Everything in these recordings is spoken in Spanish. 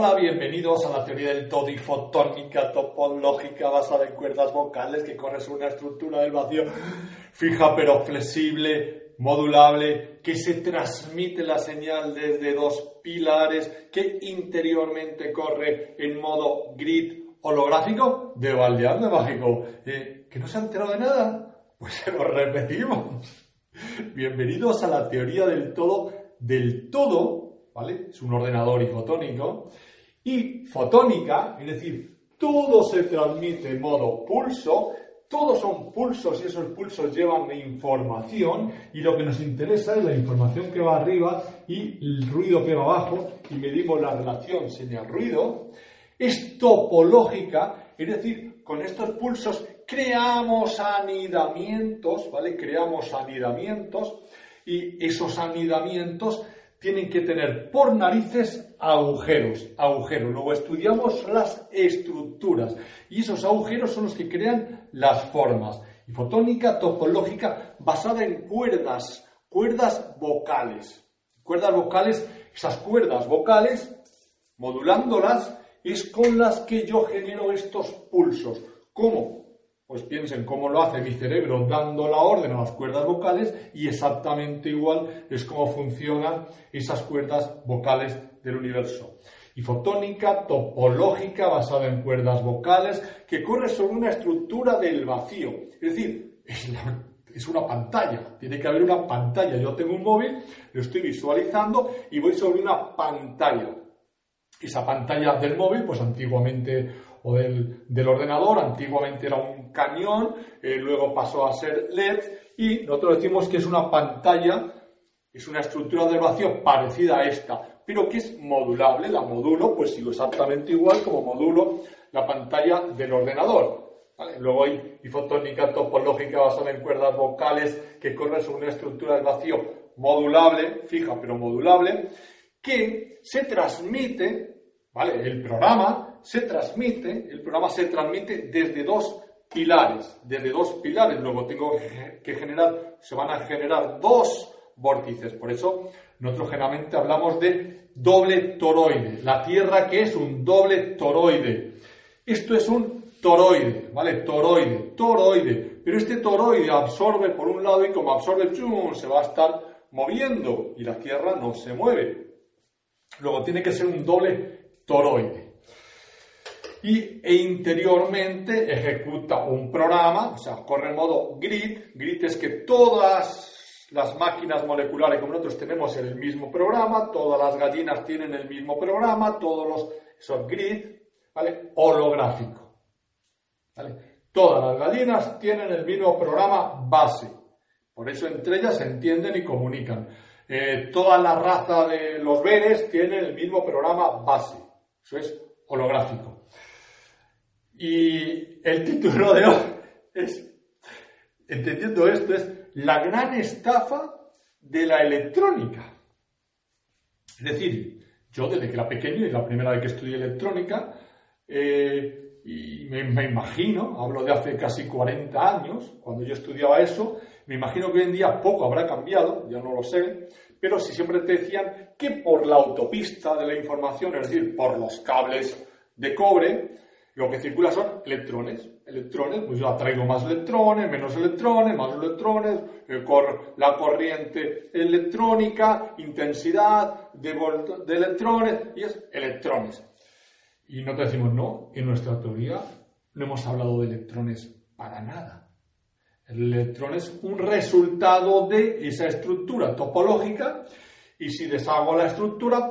Hola, bienvenidos a la teoría del todo fotónica topológica basada en cuerdas vocales que corre sobre una estructura del vacío fija pero flexible, modulable, que se transmite la señal desde dos pilares, que interiormente corre en modo grid holográfico de baldeando mágico. Eh, ¿Que no se ha enterado de nada? Pues se lo repetimos. Bienvenidos a la teoría del todo del todo, ¿vale? Es un ordenador ifotónico. Y fotónica, es decir, todo se transmite en modo pulso, todos son pulsos y esos pulsos llevan información y lo que nos interesa es la información que va arriba y el ruido que va abajo y medimos la relación señal-ruido. Es topológica, es decir, con estos pulsos creamos anidamientos, ¿vale? Creamos anidamientos y esos anidamientos tienen que tener por narices agujeros, agujeros. Luego estudiamos las estructuras y esos agujeros son los que crean las formas. Y fotónica topológica basada en cuerdas, cuerdas vocales. Cuerdas vocales, esas cuerdas vocales, modulándolas, es con las que yo genero estos pulsos. ¿Cómo? Pues piensen cómo lo hace mi cerebro dando la orden a las cuerdas vocales y exactamente igual es cómo funcionan esas cuerdas vocales del universo. Y fotónica topológica basada en cuerdas vocales que corre sobre una estructura del vacío. Es decir, es, una pantalla, tiene que haber una pantalla. Yo tengo un móvil, lo estoy visualizando y voy sobre una pantalla. Esa pantalla del móvil, pues antiguamente o del, ordenador. Antiguamente era un cañón, eh, luego pasó a ser LED y nosotros decimos que es una pantalla, es una estructura de vacío parecida a esta, pero que es modulable. La modulo, pues sigo exactamente igual como modulo la pantalla del ordenador. Luego hay fotónica topológica basada en cuerdas vocales que corre sobre una estructura de vacío modulable, fija pero modulable, que se transmite, El programa se transmite, el programa se transmite desde dos pilares, desde dos pilares. Luego tengo que generar, se van a generar dos vórtices. Por eso nosotros generalmente hablamos de doble toroide. La Tierra que es un doble toroide. Esto es un toroide, ¿vale? Toroide, toroide. Pero este toroide absorbe por un lado y como absorbe, ¡chum! se va a estar moviendo y la Tierra no se mueve. Luego tiene que ser un doble toroide y, e interiormente ejecuta un programa, o sea, corre en modo grid. Grid es que todas las máquinas moleculares como nosotros tenemos el mismo programa, todas las gallinas tienen el mismo programa, todos los, esos grid, ¿vale? Holográfico. Todas las gallinas tienen el mismo programa base. Por eso entre ellas se entienden y comunican. Eh, toda la raza de los veres tienen el mismo programa base. Eso es holográfico. Y el título de hoy es, entendiendo esto, es La gran estafa de la electrónica. Es decir, yo desde que era pequeño y la primera vez que estudié electrónica, eh, y me, me, imagino, hablo de hace casi 40 años, cuando yo estudiaba eso, me imagino que hoy en día poco habrá cambiado, ya no lo sé, pero si siempre te decían que por la autopista de la información, es decir, por los cables de cobre, lo que circula son electrones. Electrones, pues yo atraigo más electrones, menos electrones, más electrones, eh, la corriente electrónica, intensidad de, de electrones, y es electrones. Y no te decimos, no, en nuestra teoría no hemos hablado de electrones para nada. El electrón es un resultado de esa estructura topológica y si deshago la estructura,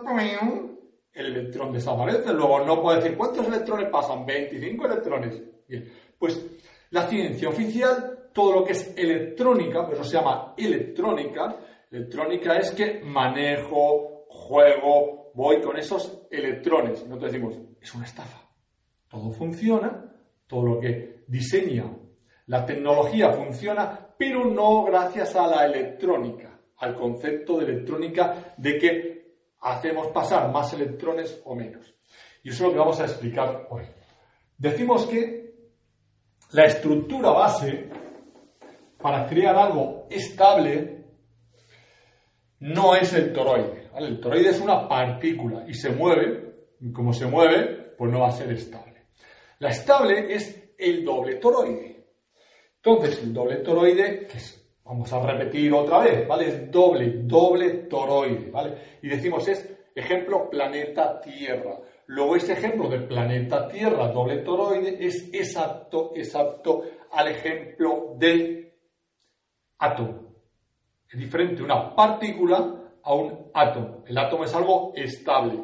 el electrón desaparece. Luego no puedo decir cuántos electrones pasan, 25 electrones. Bien, pues la ciencia oficial, todo lo que es electrónica, pues eso se llama electrónica. Electrónica es que manejo, juego, voy con esos electrones. Nosotros decimos, es una estafa. Todo funciona, todo lo que diseña la tecnología funciona, pero no gracias a la electrónica, al concepto de electrónica de que hacemos pasar más electrones o menos. Y eso es lo que vamos a explicar hoy. Decimos que la estructura base para crear algo estable no es el toroide. El toroide es una partícula y se mueve, como se mueve, pues no va a ser estable. La estable es el doble toroide. Entonces, el doble toroide, que es, vamos a repetir otra vez, ¿vale? Es doble, doble toroide, ¿vale? Y decimos es ejemplo planeta Tierra. Luego ese ejemplo del planeta Tierra, doble toroide, es exacto, exacto al ejemplo del átomo. Es diferente una partícula a un átomo. El átomo es algo estable.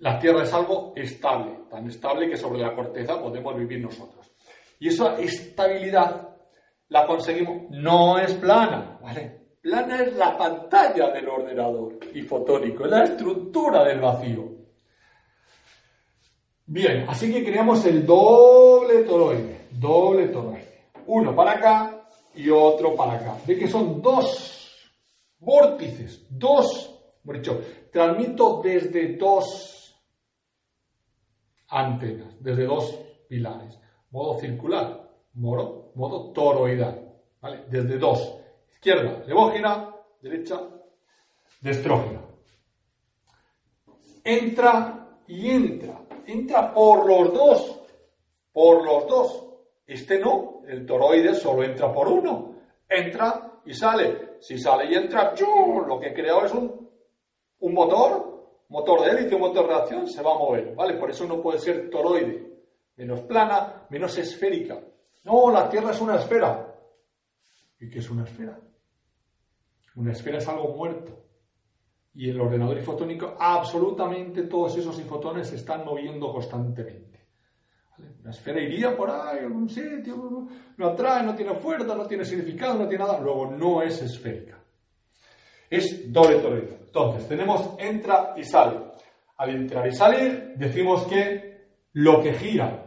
La Tierra es algo estable, tan estable que sobre la corteza podemos vivir nosotros. Y esa estabilidad la conseguimos, no es plana, ¿vale? Plana es la pantalla del ordenador y fotónico, es la estructura del vacío. Bien, así que creamos el doble toroide, doble toroide. Uno para acá y otro para acá. Ve que son dos vórtices, dos, hemos dicho, transmito desde dos antenas, desde dos pilares. Modo circular, modo, modo toroidal, ¿vale? Desde dos. Izquierda, levógena, derecha, destrógena. Entra y entra entra por los dos, por los dos. Este no, el toroide solo entra por uno, entra y sale. Si sale y entra, yo lo que he creado es un, un motor, motor de élite, un motor de reacción, se va a mover, ¿vale? Por eso no puede ser toroide, menos plana, menos esférica. No, la Tierra es una esfera. ¿Y qué es una esfera? Una esfera es algo muerto y el ordenador ifotónico, absolutamente todos esos ifotones se están moviendo constantemente. La esfera iría por ahí, en algún sitio, no atrae, no tiene fuerza, no tiene significado, no tiene nada. Luego no es esférica. Es doble toroide. Entonces, tenemos entra y sale. Al entrar y salir, decimos que lo que gira,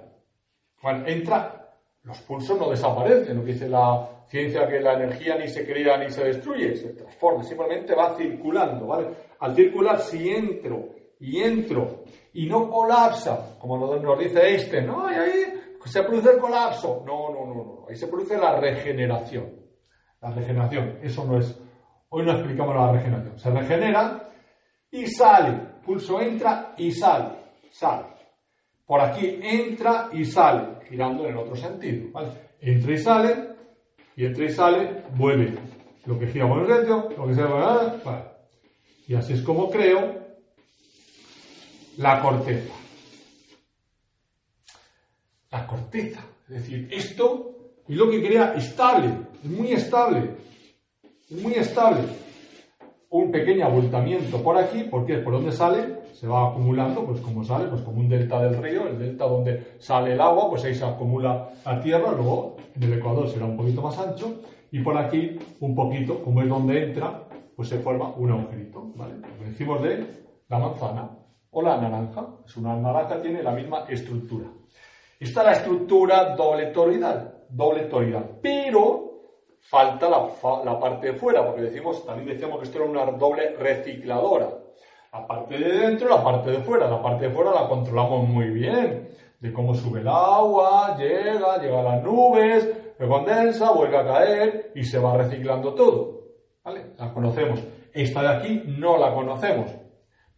cuando entra, los pulsos no desaparecen, lo que dice la ciencia que la energía ni se crea ni se destruye, se transforma, simplemente va circulando, ¿vale? Al circular, si entro y entro y no colapsa, como nos dice Einstein, no, ahí se produce el colapso. No, no, no, no, ahí se produce la regeneración. La regeneración, eso no es, hoy no explicamos la regeneración. Se regenera y sale, pulso entra y sale, sale. Por aquí entra y sale, girando en el otro sentido, ¿vale? Entra y sale, y entra y sale, vuelve. Lo que gira por el centro, lo que se va, vale. Y así es como creo la corteza. La corteza. Es decir, esto es lo que crea estable, es muy estable, es muy estable. Un pequeño abultamiento por aquí, porque por donde sale, se va acumulando, pues como sale, pues como un delta del río, el delta donde sale el agua, pues ahí se acumula la tierra, luego en el ecuador será un poquito más ancho, y por aquí un poquito, como es donde entra, pues se forma un agujerito, ¿vale? Lo decimos de la manzana o la naranja, es una naranja, tiene la misma estructura. Esta es la estructura doble toroidal, doble toroidal, pero falta la, la parte de fuera, porque decimos, también decíamos que esto era una doble recicladora. La parte de dentro la parte de fuera. La parte de fuera la controlamos muy bien. De cómo sube el agua, llega, llega a las nubes, se condensa, vuelve a caer y se va reciclando todo. ¿Vale? La conocemos. Esta de aquí no la conocemos.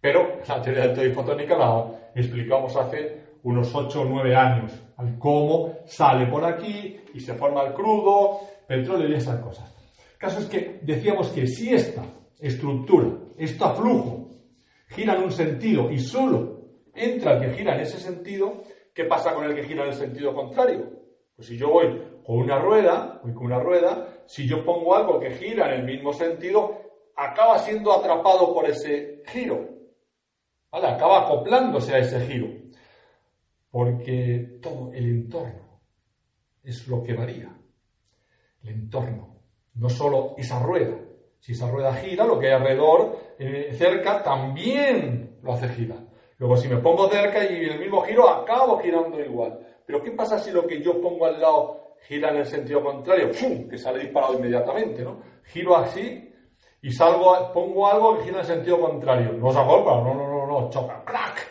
Pero la teoría de todifotónica la explicamos hace unos 8 o 9 años. Cómo sale por aquí y se forma el crudo, petróleo y esas cosas. El caso es que decíamos que si esta estructura, este flujo, gira en un sentido y solo entra el que gira en ese sentido, ¿qué pasa con el que gira en el sentido contrario? Pues si yo voy con una rueda, voy con una rueda, si yo pongo algo que gira en el mismo sentido, acaba siendo atrapado por ese giro. Acaba acoplándose a ese giro. Porque todo el entorno es lo que varía. El entorno. No solo esa rueda, si esa rueda gira, lo que hay alrededor, eh, cerca, también lo hace girar. Luego, si me pongo cerca y el mismo giro, acabo girando igual. Pero, ¿qué pasa si lo que yo pongo al lado gira en el sentido contrario? ¡Pum! Que sale disparado inmediatamente, ¿no? Giro así y salgo, pongo algo que gira en el sentido contrario. No se agolpa, no, no, no, no, choca, ¡crack!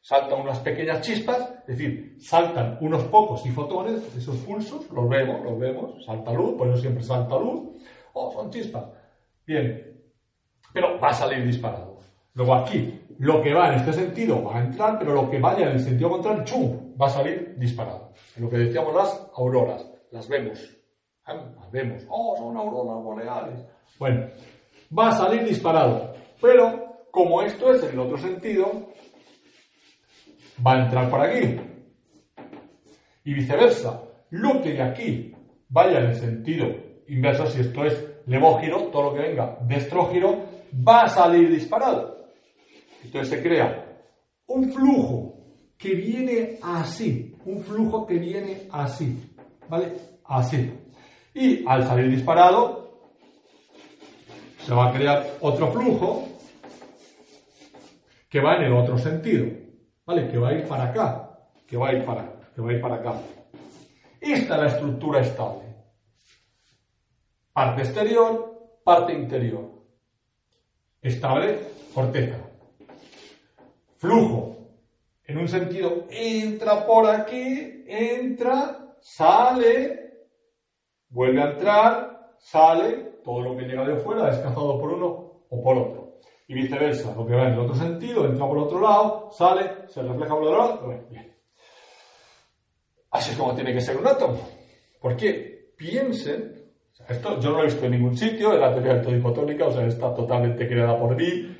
Saltan unas pequeñas chispas, es decir, saltan unos pocos y fotones, esos pulsos, los vemos, los vemos, salta luz, por eso siempre salta luz, oh, son chispas. Bien, pero va a salir disparado. Luego aquí, lo que va en este sentido va a entrar, pero lo que vaya en el sentido contrario, ¡chum!, va a salir disparado. En lo que decíamos las auroras, las vemos. ¿eh? Las vemos. ¡Oh, son auroras boreales! Bueno, va a salir disparado. Pero, como esto es en el otro sentido, va a entrar por aquí. Y viceversa. Lo que de aquí vaya en el sentido inverso, si esto es levógiro, todo lo que venga de estrógiro, va a salir disparado. Entonces se crea un flujo que viene así, un flujo que viene así, ¿vale? Así. Y al salir disparado, se va a crear otro flujo que va en el otro sentido, ¿vale? Que va a ir para acá, que va a ir para, que va a ir para acá. Esta es la estructura estable. Parte exterior, parte interior. Estable, corteza. Flujo. En un sentido, entra por aquí, entra, sale, vuelve a entrar, sale, todo lo que llega de fuera es cazado por uno o por otro. Y viceversa, lo que va en el otro sentido, entra por otro lado, sale, se refleja por el otro lado. Así es como tiene que ser un átomo. ¿Por qué? Piensen esto yo no lo he visto en ningún sitio, en la teoría todifotónica, o sea, está totalmente creada por mí,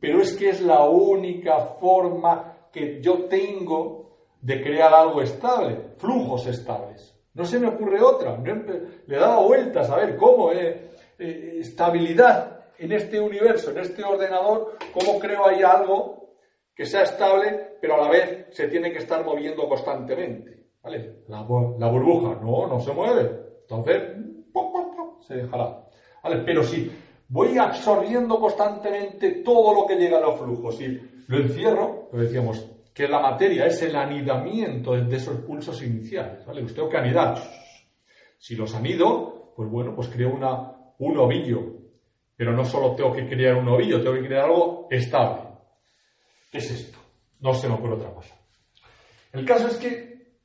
pero es que es la única forma que yo tengo de crear algo estable, flujos estables. No se me ocurre otra, le he dado vueltas a ver cómo, eh, eh, estabilidad en este universo, en este ordenador, cómo creo ahí algo que sea estable, pero a la vez se tiene que estar moviendo constantemente. ¿vale? La, la burbuja, no, no se mueve. Entonces, se dejará. Pero si voy absorbiendo constantemente todo lo que llega a los flujos y lo encierro, lo decíamos, que la materia es el anidamiento de esos pulsos iniciales, ¿vale? Los tengo que anidar. Si los anido, pues bueno, pues creo una, un ovillo. Pero no solo tengo que crear un ovillo, tengo que crear algo estable. ¿Qué es esto? No se me ocurre otra cosa. El caso es que,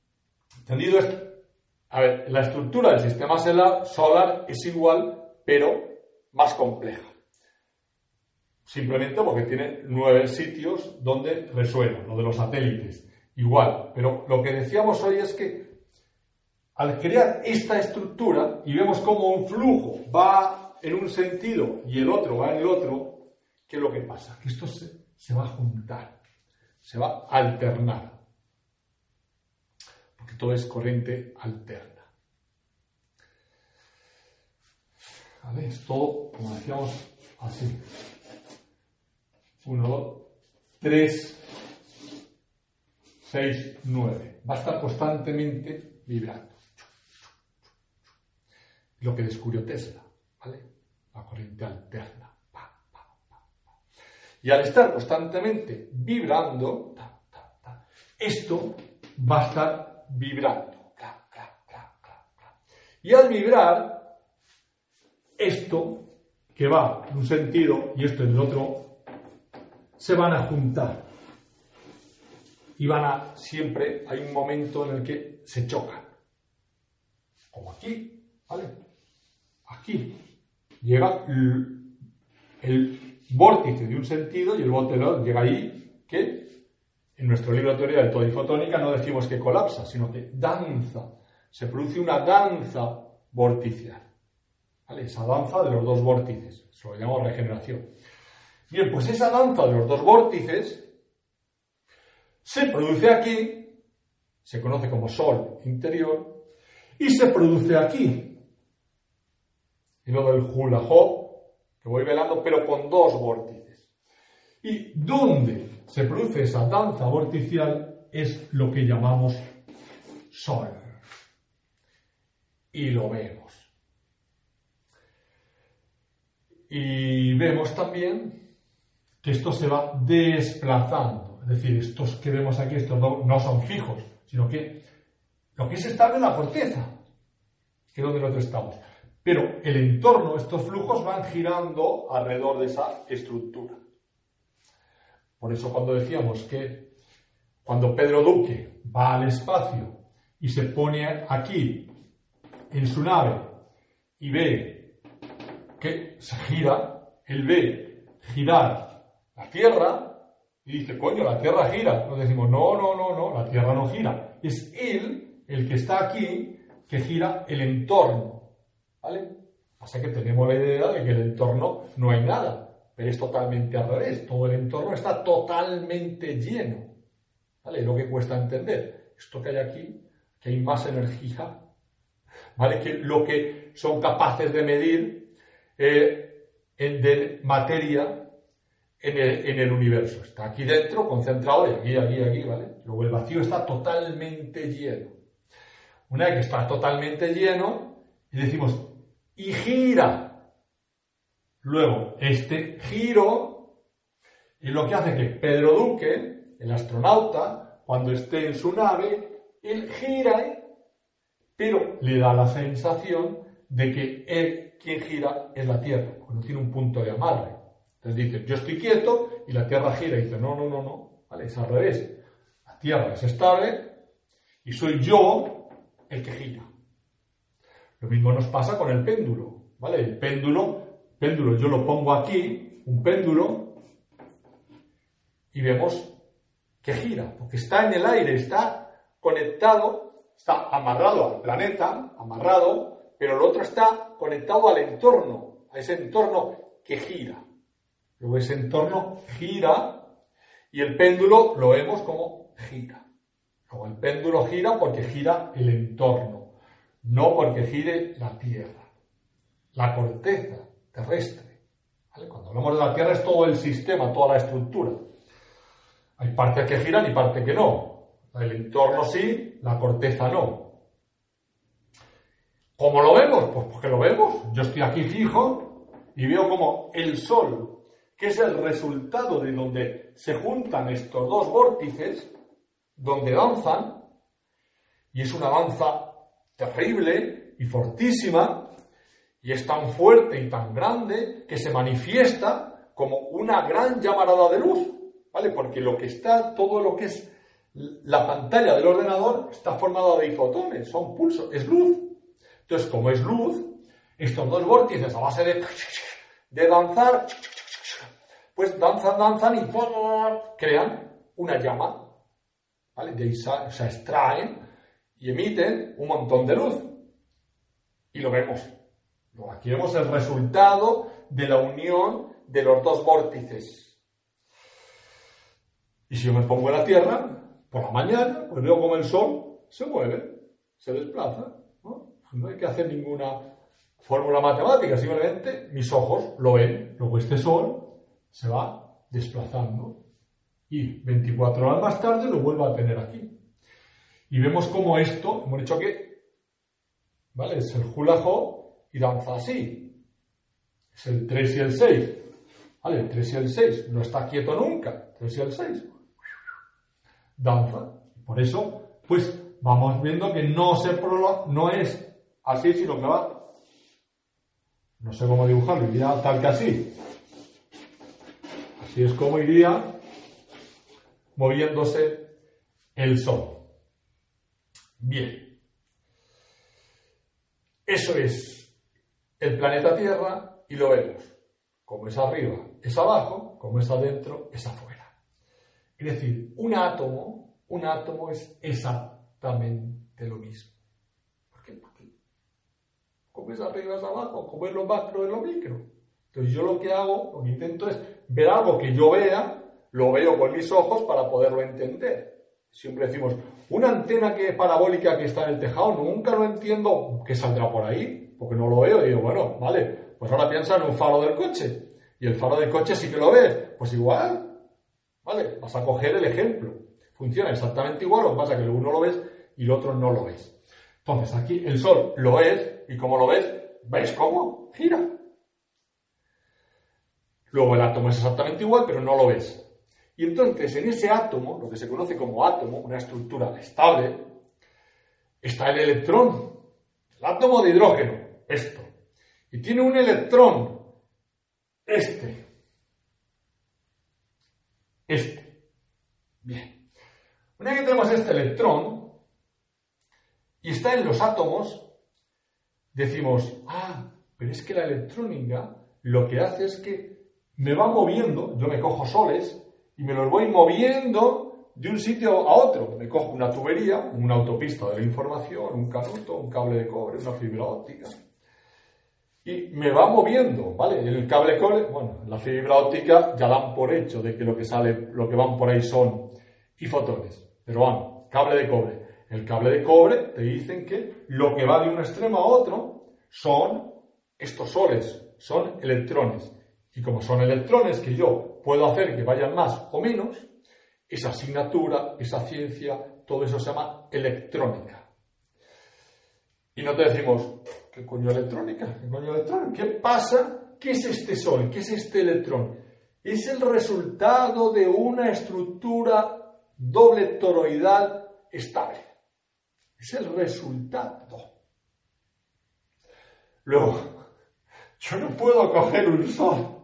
entendido esto, a ver, la estructura del sistema solar es igual, pero más compleja. Simplemente porque tiene nueve sitios donde resuena, lo de los satélites. Igual, pero lo que decíamos hoy es que al crear esta estructura y vemos cómo un flujo va en un sentido y el otro va en el otro, ¿qué es lo que pasa? Que esto se, se va a juntar, se va a alternar todo es corriente alterna. ¿Vale? Es todo, como decíamos, así. Uno, tres, seis, nueve. Va a estar constantemente vibrando. Lo que descubrió Tesla, ¿vale? La corriente alterna. y al estar constantemente vibrando, esto va a estar vibrando. Y al vibrar, esto que va en un sentido y esto en el otro, se van a juntar. Y van a, siempre hay un momento en el que se chocan. Como aquí, ¿vale? Aquí llega el, vórtice de un sentido y el vórtice llega ahí, que en nuestro libro teoría de todifotónica no decimos que colapsa, sino que danza. Se produce una danza vorticial. ¿Vale? Esa danza de los dos vórtices. Eso lo llamamos regeneración. Bien, pues esa danza de los dos vórtices se produce aquí, se conoce como sol interior, y se produce aquí. Y luego el hula hoop, que voy velando, pero con dos vórtices. ¿Y dónde se produce esa danza vorticial es lo que llamamos sol. Y lo vemos. Y vemos también que esto se va desplazando. Es decir, estos que vemos aquí, estos no, son fijos, sino que lo que es estable es la corteza, que es donde nosotros estamos. Pero el entorno, estos flujos van girando alrededor de esa estructura. Por eso cuando decíamos que cuando Pedro Duque va al espacio y se pone aquí en su nave y ve que se gira, él ve girar la Tierra, y dice, coño, la Tierra gira. Nos decimos, no, no, no, no, la Tierra no gira. Es Él, el que está aquí, que gira el entorno. ¿Vale? Pasa que tenemos la idea de que el entorno no hay nada, pero es totalmente al revés. Todo el entorno está totalmente lleno. ¿Vale? Lo que cuesta entender. Esto que hay aquí, que hay más energía, ¿vale? Que lo que son capaces de medir eh, de materia en el, universo. Está aquí dentro, concentrado, y aquí, aquí, aquí, ¿vale? Luego el vacío está totalmente lleno. Una vez que está totalmente lleno, y decimos, y gira. Luego, este giro es lo que hace que Pedro Duque, el astronauta, cuando esté en su nave, él gira, pero le da la sensación de que él quien gira es la Tierra, cuando tiene un punto de amarre. Entonces dice, yo estoy quieto y la Tierra gira. Y dice, no, no, no, no. Vale, es al revés. La Tierra es estable y soy yo el que gira. Lo mismo nos pasa con el péndulo. ¿Vale? El péndulo, péndulo yo lo pongo aquí, un péndulo, y vemos que gira, porque está en el aire, está conectado, está amarrado al planeta, amarrado, pero el otro está conectado al entorno, a ese entorno que gira. Luego ese entorno gira y el péndulo lo vemos como gira. Luego el péndulo gira porque gira el entorno, no porque gire la Tierra, la corteza terrestre. Cuando hablamos de la Tierra es todo el sistema, toda la estructura. Hay partes que giran y partes que no. El entorno sí, la corteza no. ¿Cómo lo vemos? Pues porque lo vemos. Yo estoy aquí fijo y veo como el Sol que es el resultado de donde se juntan estos dos vórtices, donde danzan, y es una danza terrible y fortísima, y es tan fuerte y tan grande que se manifiesta como una gran llamarada de luz, ¿vale? Porque lo que está, todo lo que es la pantalla del ordenador está formada de fotones, son pulsos, es luz. Entonces, como es luz, estos dos vórtices a base de, de danzar pues danzan, danzan y crean una llama. ¿Vale? De ahí se extraen y emiten un montón de luz. Y lo vemos. Aquí vemos el resultado de la unión de los dos vórtices. Y si yo me pongo en la Tierra, por la mañana, pues veo como el Sol se mueve, se desplaza. No, no hay que hacer ninguna fórmula matemática, simplemente mis ojos lo ven. Luego este Sol se va desplazando y 24 horas más tarde lo vuelve a tener aquí. Y vemos como esto, hemos dicho que, ¿vale? Es el hula y danza así. Es el 3 y el 6. ¿Vale? El 3 y el 6 no está quieto nunca. 3 y el 6. Danza. Por eso, pues vamos viendo que no se no es así, sino que va. No sé cómo dibujarlo, iría tal que así. Así es como iría moviéndose el Sol. Bien. Eso es el planeta Tierra y lo vemos. Como es arriba, es abajo, como es adentro, es afuera. Es decir, un átomo, un átomo es exactamente lo mismo. ¿Por qué? Porque como es arriba, es abajo, como es lo macro, es lo micro. Entonces yo lo que hago, lo que intento es ver algo que yo vea, lo veo con mis ojos para poderlo entender. Siempre decimos, una antena que parabólica que está en el tejado, nunca lo entiendo que saldrá por ahí, porque no lo veo. Y digo, bueno, vale, pues ahora piensa en un faro del coche. Y el faro del coche sí que lo ves. Pues igual, ¿vale? Vas a coger el ejemplo. Funciona exactamente igual, lo que pasa es que uno lo ves y el otro no lo ves. Entonces aquí el sol lo es y como lo ves, ¿ves cómo? Gira. Luego el átomo es exactamente igual, pero no lo ves. Y entonces en ese átomo, lo que se conoce como átomo, una estructura estable, está el electrón, el átomo de hidrógeno, esto. Y tiene un electrón, este. Este. Bien. Una vez que tenemos este electrón y está en los átomos, decimos, ah, pero es que la electrónica lo que hace es que me va moviendo, yo me cojo soles y me los voy moviendo de un sitio a otro. Me cojo una tubería, una autopista de la información, un canuto, un cable de cobre, una fibra óptica. Y me va moviendo, ¿vale? El cable de cobre, bueno, la fibra óptica ya dan por hecho de que lo que sale, lo que van por ahí son y fotones. Pero vamos, cable de cobre. El cable de cobre te dicen que lo que va de un extremo a otro son estos soles, son electrones. Y como son electrones que yo puedo hacer que vayan más o menos, esa asignatura, esa ciencia, todo eso se llama electrónica. Y no te decimos, ¿qué coño electrónica? ¿Qué coño electrónica? ¿Qué pasa? ¿Qué es este sol? ¿Qué es este electrón? Es el resultado de una estructura doble toroidal estable. Es el resultado. Luego, yo no puedo coger un sol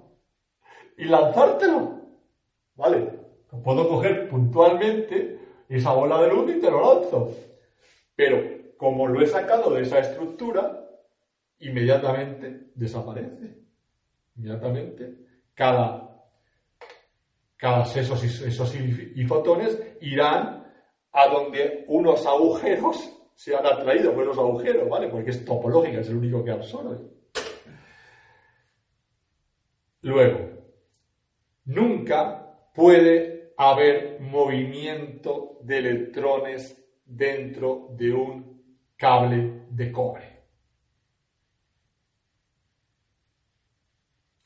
y lanzártelo. ¿Vale? Puedo coger puntualmente esa bola de luz y te lo lanzo. Pero como lo he sacado de esa estructura, inmediatamente desaparece. Inmediatamente cada, cada esos, esos fotones irán a donde unos agujeros se han atraído por esos agujeros, ¿vale? Porque es topológica, es el único que absorbe. Luego, nunca puede haber movimiento de electrones dentro de un cable de cobre.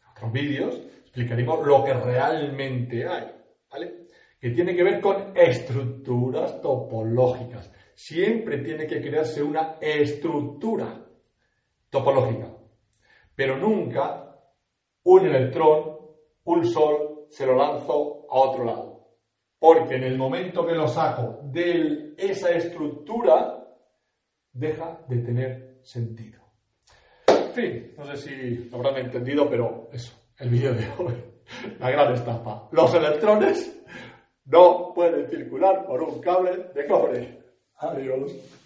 En otros vídeos explicaremos lo que realmente hay, ¿vale? Que tiene que ver con estructuras topológicas. Siempre tiene que crearse una estructura topológica, pero nunca un electrón, un sol, se lo lanzo a otro lado. Porque en el momento que lo saco de esa estructura, deja de tener sentido. En fin, no sé si lo habrán entendido, pero eso, el vídeo de hoy, la gran estafa. Los electrones no pueden circular por un cable de cobre. Adiós.